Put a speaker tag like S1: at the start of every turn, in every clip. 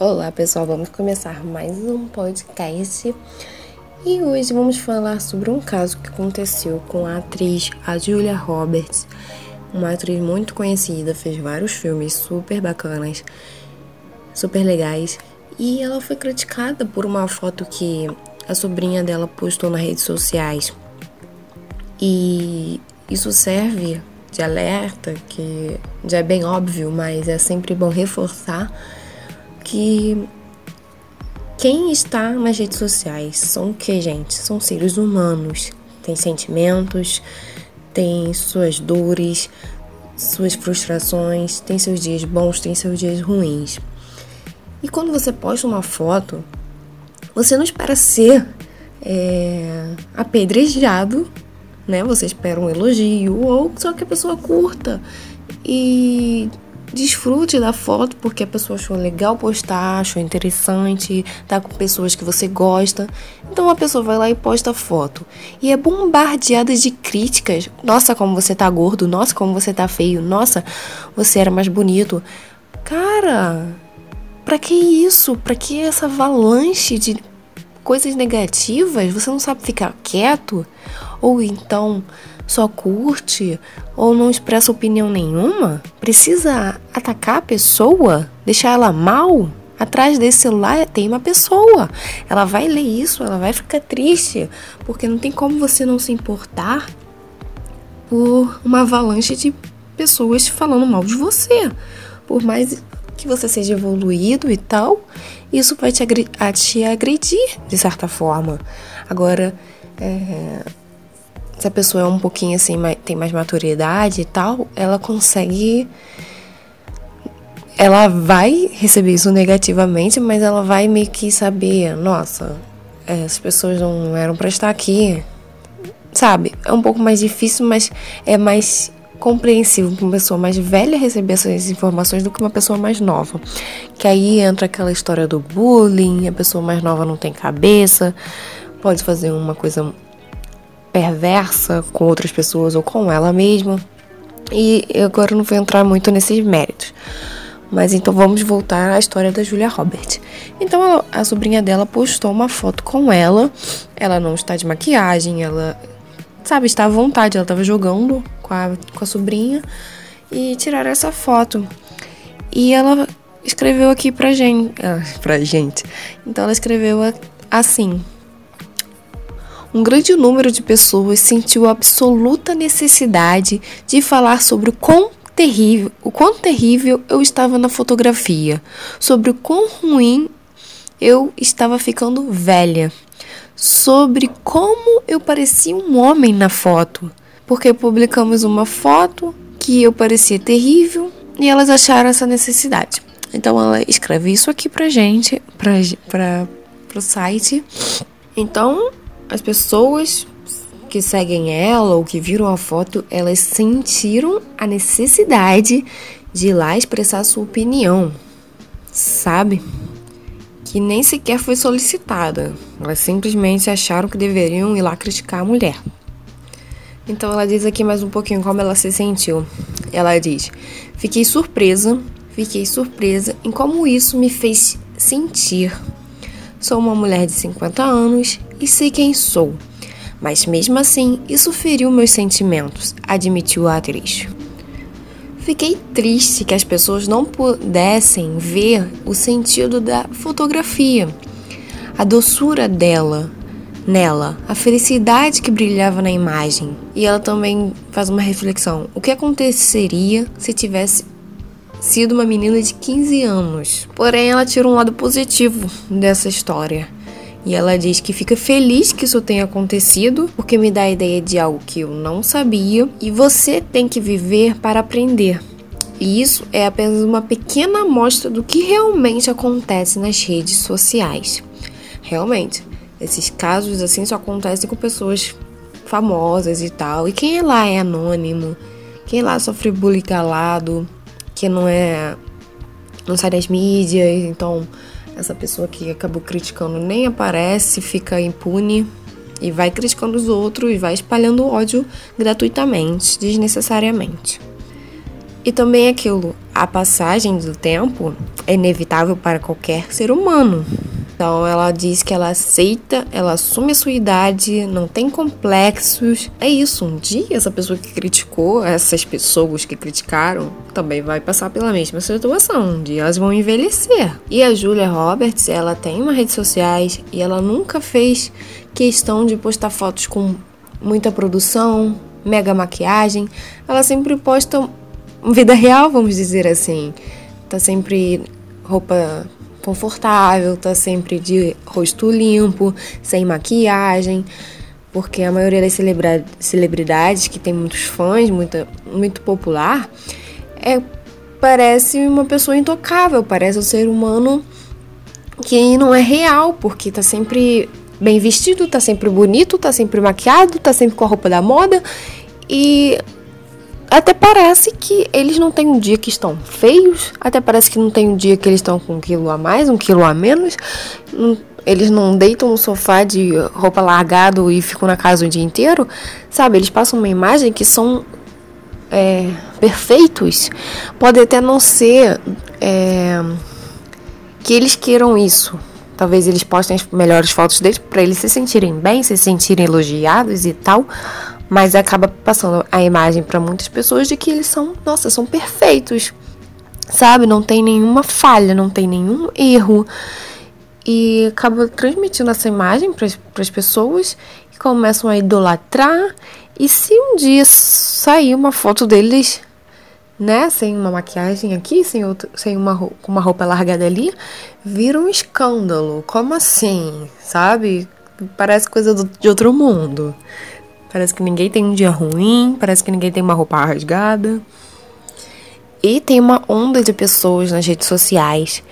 S1: Olá pessoal, vamos começar mais um podcast. E hoje vamos falar sobre um caso que aconteceu com a atriz a Julia Roberts, uma atriz muito conhecida, fez vários filmes super bacanas, super legais. E ela foi criticada por uma foto que a sobrinha dela postou nas redes sociais. E isso serve de alerta, que já é bem óbvio, mas é sempre bom reforçar que quem está nas redes sociais são o que, gente? São seres humanos, têm sentimentos, têm suas dores, suas frustrações, têm seus dias bons, têm seus dias ruins. E quando você posta uma foto, você não espera ser é, apedrejado, né? Você espera um elogio ou só que a pessoa curta e Desfrute da foto porque a pessoa achou legal postar, achou interessante, tá com pessoas que você gosta. Então a pessoa vai lá e posta a foto. E é bombardeada de críticas. Nossa, como você tá gordo. Nossa, como você tá feio. Nossa, você era mais bonito. Cara, pra que isso? Pra que essa avalanche de coisas negativas? Você não sabe ficar quieto? Ou então só curte ou não expressa opinião nenhuma? Precisa atacar a pessoa? Deixar ela mal? Atrás desse celular tem uma pessoa. Ela vai ler isso, ela vai ficar triste, porque não tem como você não se importar por uma avalanche de pessoas falando mal de você. Por mais que você seja evoluído e tal, isso vai te, agredir de certa forma. Agora, é, se a pessoa é um pouquinho assim, tem mais maturidade e tal, ela consegue. Ela vai receber isso negativamente, mas ela vai meio que saber: nossa, é, as pessoas não eram para estar aqui. Sabe? É um pouco mais difícil, mas é mais compreensível para uma pessoa mais velha receber essas informações do que uma pessoa mais nova. Que aí entra aquela história do bullying, a pessoa mais nova não tem cabeça, pode fazer uma coisa perversa com outras pessoas ou com ela mesma. E agora não vou entrar muito nesses méritos. Mas então vamos voltar à história da Julia Roberts. Então a sobrinha dela postou uma foto com ela. Ela não está de maquiagem, ela, sabe, está à vontade. Ela estava jogando com a, com a sobrinha e tiraram essa foto. E ela escreveu aqui pra gente. Ah, pra gente. Então ela escreveu assim: um grande número de pessoas sentiu absoluta necessidade de falar sobre o quão terrível, o quão terrível eu estava na fotografia, sobre o quão ruim eu estava ficando velha, sobre como eu parecia um homem na foto, porque publicamos uma foto que eu parecia terrível e elas acharam essa necessidade. Então ela escreve isso aqui pra gente, pra, pra, pro site. Então as pessoas que seguem ela ou que viram a foto, elas sentiram a necessidade de ir lá expressar sua opinião, sabe? Que nem sequer foi solicitada. Elas simplesmente acharam que deveriam ir lá criticar a mulher. Então ela diz aqui mais um pouquinho como ela se sentiu. Ela diz: Fiquei surpresa, fiquei surpresa em como isso me fez sentir. Sou uma mulher de 50 anos e sei quem sou. Mas mesmo assim, isso feriu meus sentimentos, admitiu a atriz. Fiquei triste que as pessoas não pudessem ver o sentido da fotografia, a doçura dela, nela, a felicidade que brilhava na imagem. E ela também faz uma reflexão: o que aconteceria se tivesse sido uma menina de 15 anos? Porém, ela tira um lado positivo dessa história e ela diz que fica feliz que isso tenha acontecido, porque me dá a ideia de algo que eu não sabia. E você tem que viver para aprender. E isso é apenas uma pequena amostra do que realmente acontece nas redes sociais. Realmente, esses casos assim só acontecem com pessoas famosas e tal. E quem lá é anônimo, quem lá sofre bullying calado, que não é. não sai das mídias, então essa pessoa que acabou criticando nem aparece, fica impune e vai criticando os outros e vai espalhando ódio gratuitamente, desnecessariamente. E também aquilo, a passagem do tempo é inevitável para qualquer ser humano. Então ela diz que ela aceita, ela assume a sua idade, não tem complexos. É isso, um dia essa pessoa que criticou, essas pessoas que criticaram, também vai passar pela mesma situação. Um dia elas vão envelhecer. E a Julia Roberts, ela tem uma rede sociais e ela nunca fez questão de postar fotos com muita produção, mega maquiagem. Ela sempre posta vida real, vamos dizer assim. Tá sempre roupa confortável, tá sempre de rosto limpo, sem maquiagem, porque a maioria das celebridades que tem muitos fãs, muita, muito popular, é parece uma pessoa intocável, parece um ser humano que não é real, porque tá sempre bem vestido, tá sempre bonito, tá sempre maquiado, tá sempre com a roupa da moda e até parece que eles não têm um dia que estão feios, até parece que não tem um dia que eles estão com um quilo a mais, um quilo a menos. Eles não deitam no sofá de roupa largado e ficam na casa o dia inteiro, sabe? Eles passam uma imagem que são é, perfeitos. Pode até não ser é, que eles queiram isso. Talvez eles postem as melhores fotos deles para eles se sentirem bem, se sentirem elogiados e tal mas acaba passando a imagem para muitas pessoas de que eles são, nossa, são perfeitos, sabe? Não tem nenhuma falha, não tem nenhum erro. E acaba transmitindo essa imagem para as pessoas que começam a idolatrar. E se um dia sair uma foto deles, né, sem uma maquiagem aqui, sem, outro, sem uma, com uma roupa largada ali, vira um escândalo. Como assim? Sabe? Parece coisa do, de outro mundo. Parece que ninguém tem um dia ruim, parece que ninguém tem uma roupa rasgada. E tem uma onda de pessoas nas redes sociais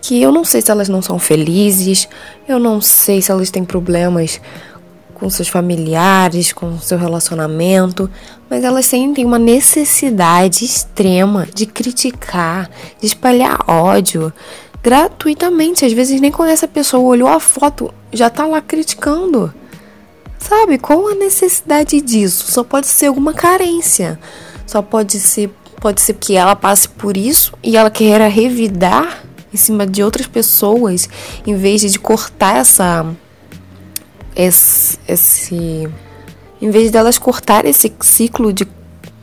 S1: que eu não sei se elas não são felizes, eu não sei se elas têm problemas com seus familiares, com seu relacionamento, mas elas sentem uma necessidade extrema de criticar, de espalhar ódio gratuitamente. Às vezes nem conhece a pessoa, olhou a foto, já tá lá criticando. Sabe? Qual a necessidade disso? Só pode ser alguma carência. Só pode ser pode ser que ela passe por isso e ela queira revidar em cima de outras pessoas em vez de cortar essa esse, esse em vez delas cortar esse ciclo de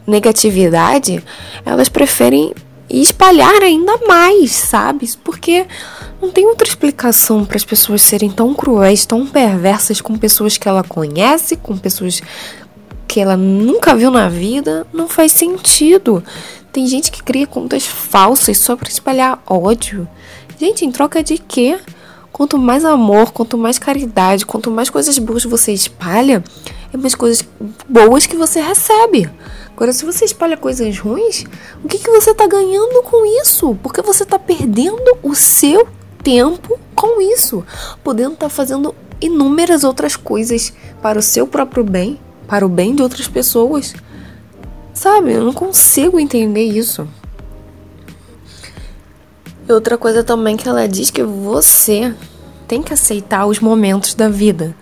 S1: negatividade, elas preferem espalhar ainda mais, sabe? Porque não tem outra explicação para as pessoas serem tão cruéis, tão perversas com pessoas que ela conhece, com pessoas que ela nunca viu na vida. Não faz sentido. Tem gente que cria contas falsas só para espalhar ódio. Gente, em troca de quê? Quanto mais amor, quanto mais caridade, quanto mais coisas boas você espalha, é mais coisas boas que você recebe. Agora, se você espalha coisas ruins, o que, que você está ganhando com isso? Porque você está perdendo o seu tempo com isso, podendo estar tá fazendo inúmeras outras coisas para o seu próprio bem, para o bem de outras pessoas. Sabe, eu não consigo entender isso. E outra coisa também que ela diz que você tem que aceitar os momentos da vida.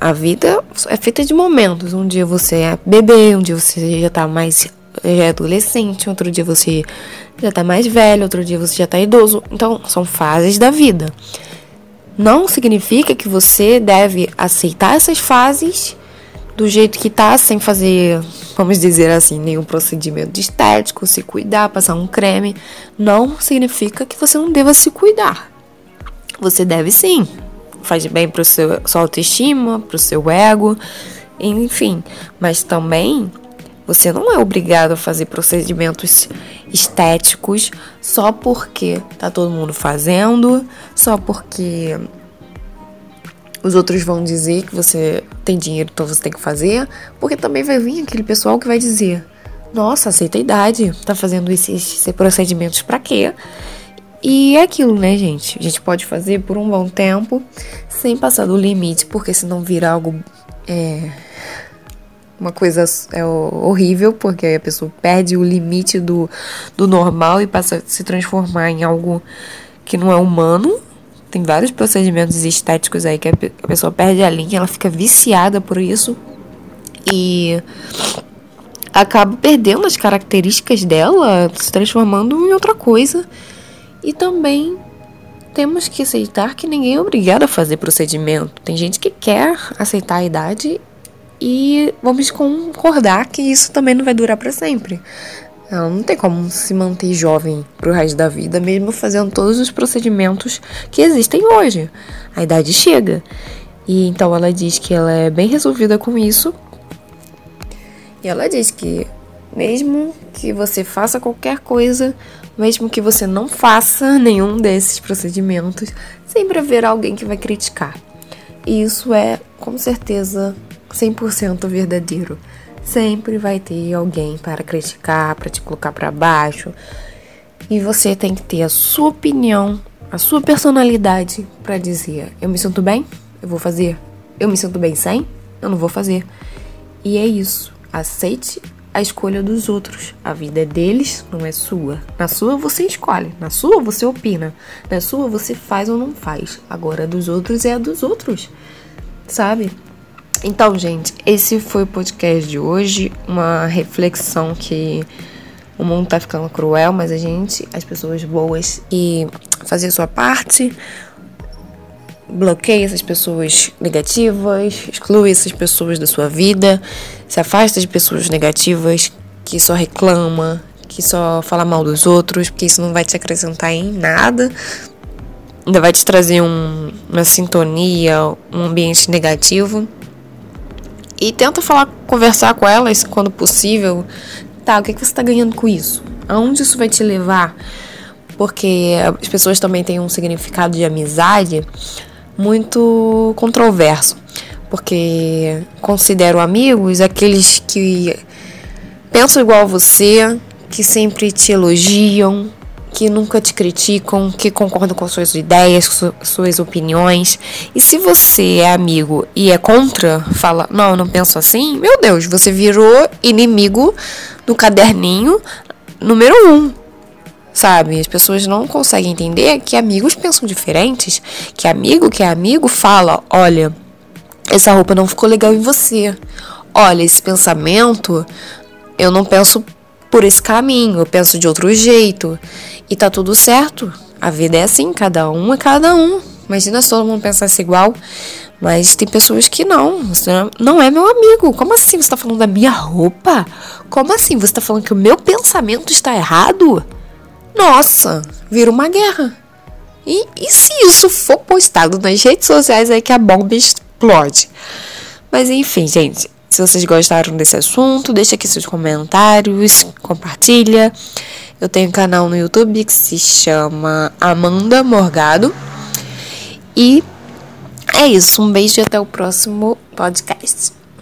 S1: A vida é feita de momentos. Um dia você é bebê, um dia você já tá mais já é adolescente, outro dia você já tá mais velho, outro dia você já tá idoso. Então, são fases da vida. Não significa que você deve aceitar essas fases do jeito que tá, sem fazer, vamos dizer assim, nenhum procedimento estético, se cuidar, passar um creme. Não significa que você não deva se cuidar. Você deve sim. Faz bem pro seu sua autoestima, pro seu ego, enfim. Mas também você não é obrigado a fazer procedimentos estéticos só porque tá todo mundo fazendo, só porque os outros vão dizer que você tem dinheiro, então você tem que fazer, porque também vai vir aquele pessoal que vai dizer: "Nossa, aceita a idade, tá fazendo esses, esses procedimentos para quê?" E é aquilo, né, gente? A gente pode fazer por um bom tempo sem passar do limite, porque senão vira algo é, uma coisa é horrível, porque a pessoa perde o limite do, do normal e passa a se transformar em algo que não é humano. Tem vários procedimentos estéticos aí que a pessoa perde a linha, ela fica viciada por isso. E acaba perdendo as características dela, se transformando em outra coisa. E também temos que aceitar que ninguém é obrigado a fazer procedimento. Tem gente que quer aceitar a idade e vamos concordar que isso também não vai durar para sempre. Não, tem como se manter jovem pro resto da vida, mesmo fazendo todos os procedimentos que existem hoje. A idade chega. E então ela diz que ela é bem resolvida com isso. E ela diz que mesmo que você faça qualquer coisa, mesmo que você não faça nenhum desses procedimentos, sempre haverá alguém que vai criticar. E isso é, com certeza, 100% verdadeiro. Sempre vai ter alguém para criticar, para te colocar para baixo. E você tem que ter a sua opinião, a sua personalidade para dizer: eu me sinto bem, eu vou fazer. Eu me sinto bem sem, eu não vou fazer. E é isso. Aceite a escolha dos outros. A vida é deles, não é sua. Na sua você escolhe, na sua você opina, na sua você faz ou não faz. Agora a dos outros é a dos outros, sabe? Então, gente, esse foi o podcast de hoje. Uma reflexão que o mundo tá ficando cruel, mas a gente, as pessoas boas, e fazer a sua parte. Bloqueie essas pessoas negativas, exclui essas pessoas da sua vida, se afasta de pessoas negativas que só reclama, que só fala mal dos outros, porque isso não vai te acrescentar em nada, ainda vai te trazer um, uma sintonia, um ambiente negativo. E tenta falar, conversar com elas quando possível. Tá, o que, é que você está ganhando com isso? Aonde isso vai te levar? Porque as pessoas também têm um significado de amizade muito controverso. Porque considero amigos aqueles que pensam igual a você, que sempre te elogiam, que nunca te criticam, que concordam com suas ideias, com suas opiniões. E se você é amigo e é contra, fala, não, eu não penso assim, meu Deus, você virou inimigo do caderninho número um. Sabe? As pessoas não conseguem entender que amigos pensam diferentes. Que amigo que é amigo fala: olha, essa roupa não ficou legal em você. Olha, esse pensamento eu não penso por esse caminho, eu penso de outro jeito. E tá tudo certo. A vida é assim, cada um é cada um. Imagina se todo mundo pensasse igual. Mas tem pessoas que não. Você não é meu amigo. Como assim você tá falando da minha roupa? Como assim você tá falando que o meu pensamento está errado? Nossa, vira uma guerra. E, e se isso for postado nas redes sociais, é que a bomba explode. Mas enfim, gente. Se vocês gostaram desse assunto, deixa aqui seus comentários, compartilha. Eu tenho um canal no YouTube que se chama Amanda Morgado. E é isso. Um beijo e até o próximo podcast.